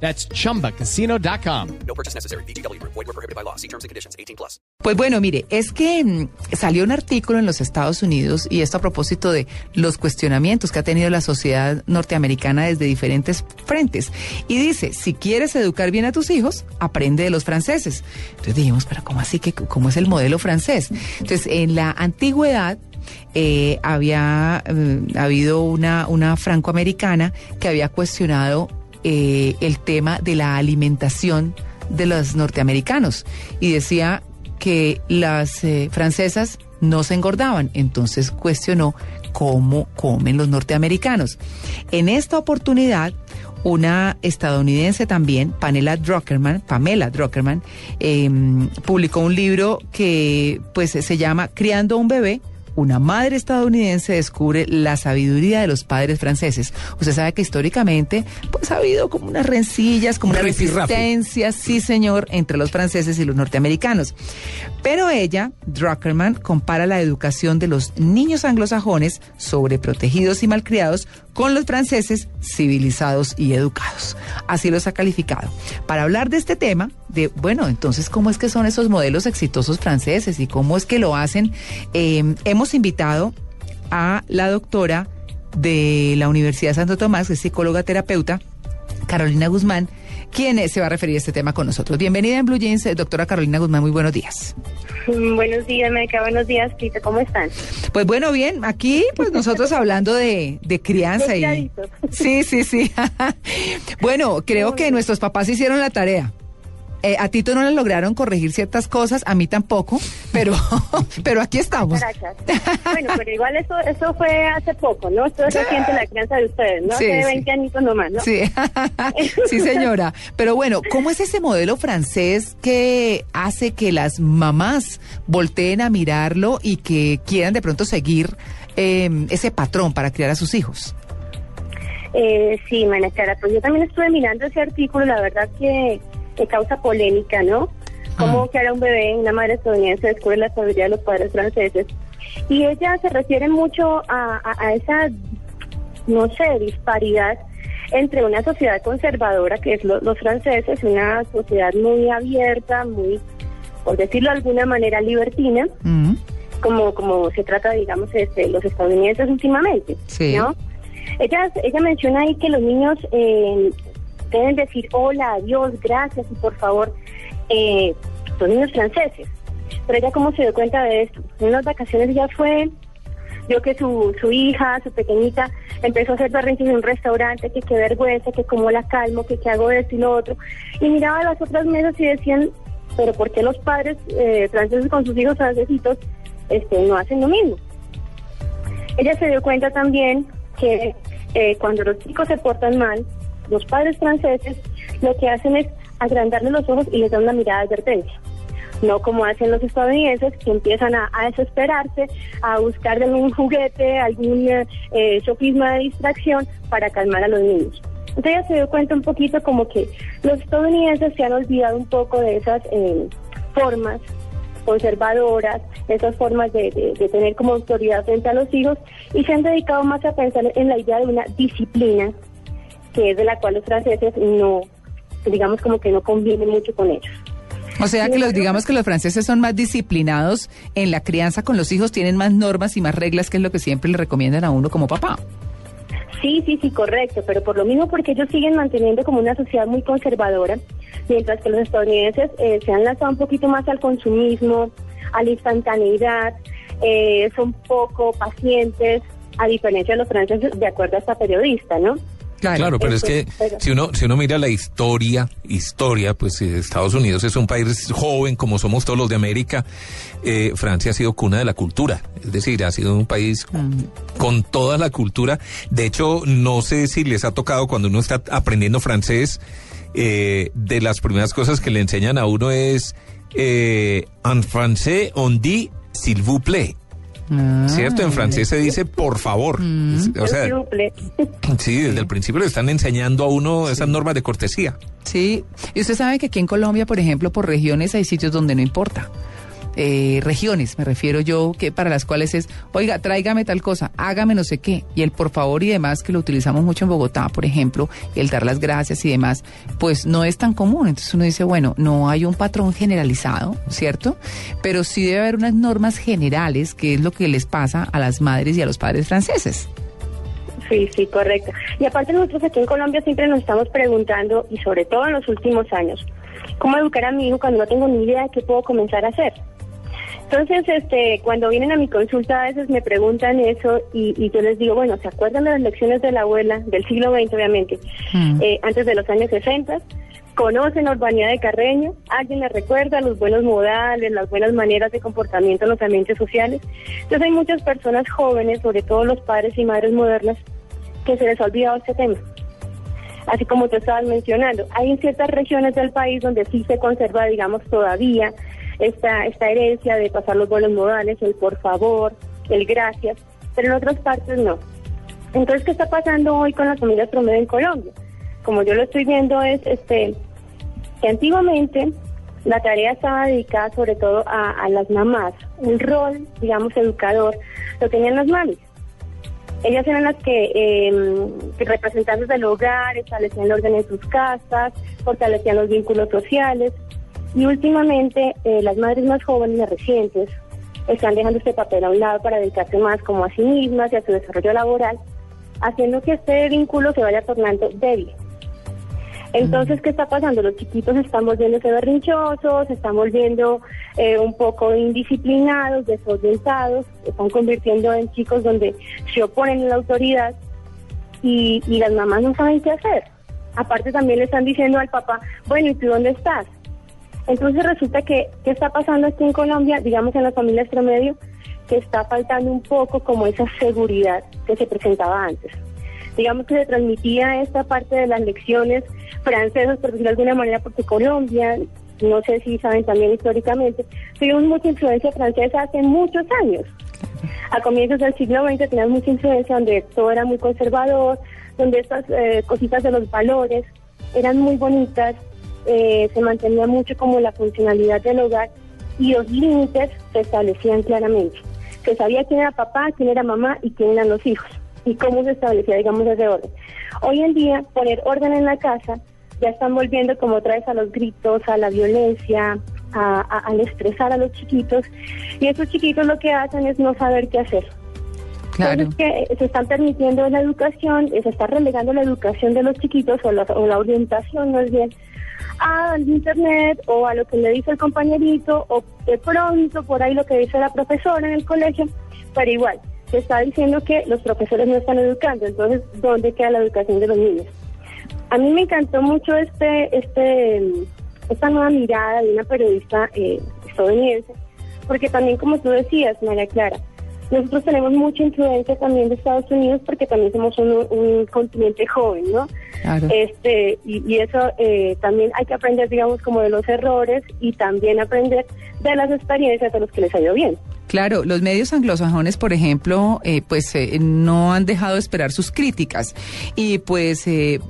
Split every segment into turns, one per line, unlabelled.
That's chumbacasino.com.
No purchase necessary. BGW. Void were prohibited by law. See terms and conditions. 18 plus.
Pues bueno, mire, es que mm, salió un artículo en los Estados Unidos y esto a propósito de los cuestionamientos que ha tenido la sociedad norteamericana desde diferentes frentes. Y dice, si quieres educar bien a tus hijos, aprende de los franceses. Entonces dijimos, pero ¿cómo así que cómo es el modelo francés? Entonces, en la antigüedad eh, había eh, habido una, una francoamericana que había cuestionado eh, el tema de la alimentación de los norteamericanos y decía que las eh, francesas no se engordaban, entonces cuestionó cómo comen los norteamericanos. En esta oportunidad, una estadounidense también, Pamela Druckerman, Pamela Druckerman, em, publicó un libro que pues se llama Criando un bebé, una madre estadounidense descubre la sabiduría de los padres franceses. Usted sabe que históricamente pues ha habido como unas rencillas, como una resistencia, sí señor, entre los franceses y los norteamericanos. Pero ella, Druckerman, compara la educación de los niños anglosajones sobreprotegidos y malcriados con los franceses civilizados y educados. Así los ha calificado. Para hablar de este tema, de, bueno, entonces, ¿cómo es que son esos modelos exitosos franceses y cómo es que lo hacen? Eh, hemos invitado a la doctora de la Universidad de Santo Tomás, que es psicóloga terapeuta, Carolina Guzmán, quien eh, se va a referir a este tema con nosotros. Bienvenida en Blue Jeans, eh, doctora Carolina Guzmán, muy buenos días.
Mm, Buenos días, Meca. Buenos días, Tito. ¿Cómo están?
Pues bueno, bien, aquí pues nosotros hablando de, de crianza y... Sí, sí, sí. bueno, creo que nuestros papás hicieron la tarea. Eh, a Tito no le lograron corregir ciertas cosas, a mí tampoco, pero, pero aquí estamos.
Caracas. Bueno, pero igual eso eso fue hace poco, ¿no? Esto es reciente la crianza de ustedes, ¿no?
Sí,
Hace
sí.
20 añitos nomás, ¿no?
Sí, sí, señora. Pero bueno, ¿cómo es ese modelo francés que hace que las mamás volteen a mirarlo y que quieran de pronto seguir eh, ese patrón para criar a sus hijos?
Eh, sí, Mana Cara, pues yo también estuve mirando ese artículo, la verdad que, que causa polémica, ¿no? Cómo
Ah.
que ahora un bebé, una madre estadounidense descubre la sabiduría de los padres franceses. Y ella se refiere mucho a, a- a esa, no sé, disparidad entre una sociedad conservadora, que es lo- los franceses, una sociedad muy abierta, muy, por decirlo de alguna manera, libertina, como como se trata, digamos, este, los estadounidenses últimamente,
Sí.
¿no? Ella, ella menciona ahí que los niños eh, deben decir hola, adiós, gracias y por favor, eh, son niños franceses. Pero ella cómo se dio cuenta de esto. En unas vacaciones ella fue, vio que su, su hija, su pequeñita, empezó a hacer berrinches en un restaurante, que qué vergüenza, que cómo la calmo, que qué hago esto y lo otro. Y miraba a las otras mesas y decían, pero ¿por qué los padres eh, franceses con sus hijos francesitos este, no hacen lo mismo? Ella se dio cuenta también que eh, cuando los chicos se portan mal, los padres franceses lo que hacen es agrandarle los ojos y les dan una mirada de advertencia. No como hacen los estadounidenses que empiezan a, desesperarse, a buscar algún juguete, algún eh, sofisma de distracción para calmar a los niños. Entonces ella se dio cuenta un poquito como que los estadounidenses se han olvidado un poco de esas eh, formas conservadoras, esas formas de- de tener como autoridad frente a los hijos y se han dedicado más a pensar en la idea de una disciplina que es de la cual los franceses no, digamos como que no conviven mucho con ellos.
O sea que los, digamos que los franceses son más disciplinados en la crianza con los hijos, tienen más normas y más reglas, que es lo que siempre le recomiendan a uno como papá.
Sí, sí, sí, correcto, pero por lo mismo porque ellos siguen manteniendo como una sociedad muy conservadora, mientras que los estadounidenses eh, se han lanzado un poquito más al consumismo, a la instantaneidad, eh, son poco pacientes, a diferencia de los franceses, de acuerdo a esta periodista, ¿no?
Claro, pero es que
pero-
si uno si uno mira la historia, historia, pues eh, Estados Unidos es un país joven como somos todos los de América. eh, Francia ha sido cuna de la cultura, es decir, ha sido un país con toda la cultura. De hecho, no sé si les ha tocado cuando uno está aprendiendo francés, eh, de las primeras cosas que le enseñan a uno es eh, en francés on dit s'il vous plaît.
Ah,
¿Cierto? En francés se dice por favor. O sea, sí, desde el principio le están enseñando a uno esas normas de cortesía.
Sí, y usted sabe que aquí en Colombia, por ejemplo, por regiones hay sitios donde no importa. Eh, regiones, me refiero yo, que para las cuales es, oiga, tráigame tal cosa, hágame no sé qué, y el por favor y demás, que lo utilizamos mucho en Bogotá, por ejemplo, el dar las gracias y demás, pues no es tan común. Entonces uno dice, bueno, no hay un patrón generalizado, ¿cierto? Pero sí debe haber unas normas generales, que es lo que les pasa a las madres y a los padres franceses.
Sí, sí, correcto. Y aparte nosotros aquí en Colombia siempre nos estamos preguntando, y sobre todo en los últimos años, ¿cómo educar a mi hijo cuando no tengo ni idea de qué puedo comenzar a hacer? Entonces, este, cuando vienen a mi consulta a veces me preguntan eso y, y yo les digo, bueno, ¿se acuerdan de las lecciones de la abuela del siglo XX, obviamente,
Mm.
eh, antes de los años 60? ¿Conocen la urbanidad de Carreño? ¿Alguien les recuerda los buenos modales, las buenas maneras de comportamiento en los ambientes sociales? Entonces hay muchas personas jóvenes, sobre todo los padres y madres modernas, que se les ha olvidado este tema. Así como tú estabas mencionando, hay en ciertas regiones del país donde sí se conserva, digamos, todavía esta, esta herencia de pasar los buenos modales, el por favor, el gracias, pero en otras partes no. Entonces, ¿qué está pasando hoy con las familias promedio en Colombia? Como yo lo estoy viendo es este que antiguamente la tarea estaba dedicada sobre todo a, las mamás, un rol, digamos, educador, lo tenían las mamis. Ellas eran las que, eh, representantes del hogar, establecían el orden en sus casas, fortalecían los vínculos sociales. Y últimamente, eh, las madres más jóvenes, más recientes, están dejando este papel a un lado para dedicarse más como a sí mismas y a su desarrollo laboral, haciendo que este vínculo se vaya tornando débil. Entonces, ¿qué está pasando? Los chiquitos están volviéndose berrinchosos, están volviendo eh, un poco indisciplinados, desorientados, se están convirtiendo en chicos donde se oponen a la autoridad y, y las mamás no saben qué hacer. Aparte también le están diciendo al papá, bueno, ¿y tú dónde estás? Entonces resulta que, ¿qué está pasando aquí en Colombia, digamos en las familias promedio? Que está faltando un poco como esa seguridad que se presentaba antes. Digamos que se transmitía esta parte de las lecciones francesas, por decirlo de alguna manera, porque Colombia, no sé si saben también históricamente, tuvimos mucha influencia francesa hace muchos años. A comienzos del siglo XX teníamos mucha influencia donde todo era muy conservador, donde estas eh, cositas de los valores eran muy bonitas, eh, se mantenía mucho como la funcionalidad del hogar y los límites se establecían claramente. Se sabía quién era papá, quién era mamá y quién eran los hijos y cómo se establecía, digamos, ese orden. Hoy en día, poner orden en la casa ya están volviendo como otra vez a los gritos, a la violencia, a, a- al estresar a los chiquitos y esos chiquitos lo que hacen es no saber qué hacer.
Claro.
Entonces que se están permitiendo la educación, eh, se está relegando la educación de los chiquitos o la, o la orientación más bien al internet o a lo que le dice el compañerito o de pronto por ahí lo que dice la profesora en el colegio, pero igual se está diciendo que los profesores no están educando, entonces ¿dónde queda la educación de los niños? A mí me encantó mucho este, este, esta nueva mirada de una periodista eh, estadounidense, porque también como tú decías, María Clara, nosotros tenemos mucha influencia también de Estados Unidos porque también somos un, un continente joven, ¿no? Este, y, y eso eh, también hay que aprender, digamos, como de los errores y también aprender de las experiencias de los que les ha ido bien.
Claro, los medios anglosajones, por ejemplo, eh, pues eh, no han dejado de esperar sus críticas y pues eh,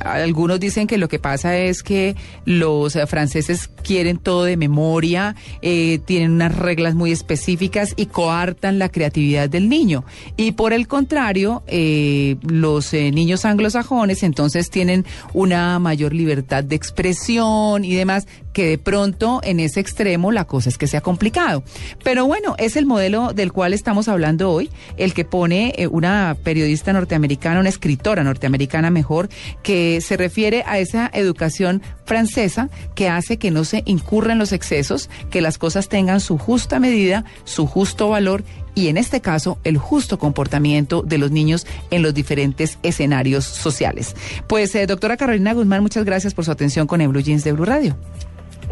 algunos dicen que lo que pasa es que los franceses quieren todo de memoria, eh, tienen unas reglas muy específicas y coartan la creatividad del niño. Y por el contrario, eh, los niños anglosajones entonces tienen una mayor libertad de expresión y demás que de pronto en ese extremo la cosa es que sea complicado. Pero bueno, es el modelo del cual estamos hablando hoy, el que pone eh, una periodista norteamericana, una escritora norteamericana mejor, que se refiere a esa educación francesa que hace que no se incurran los excesos, que las cosas tengan su justa medida, su justo valor y en este caso el justo comportamiento de los niños en los diferentes escenarios sociales. Pues eh, doctora Carolina Guzmán, muchas gracias por su atención con el Blue Jeans de Blue Radio.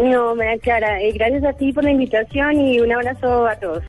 No, María Clara, eh, gracias a ti por la invitación y un abrazo a todos.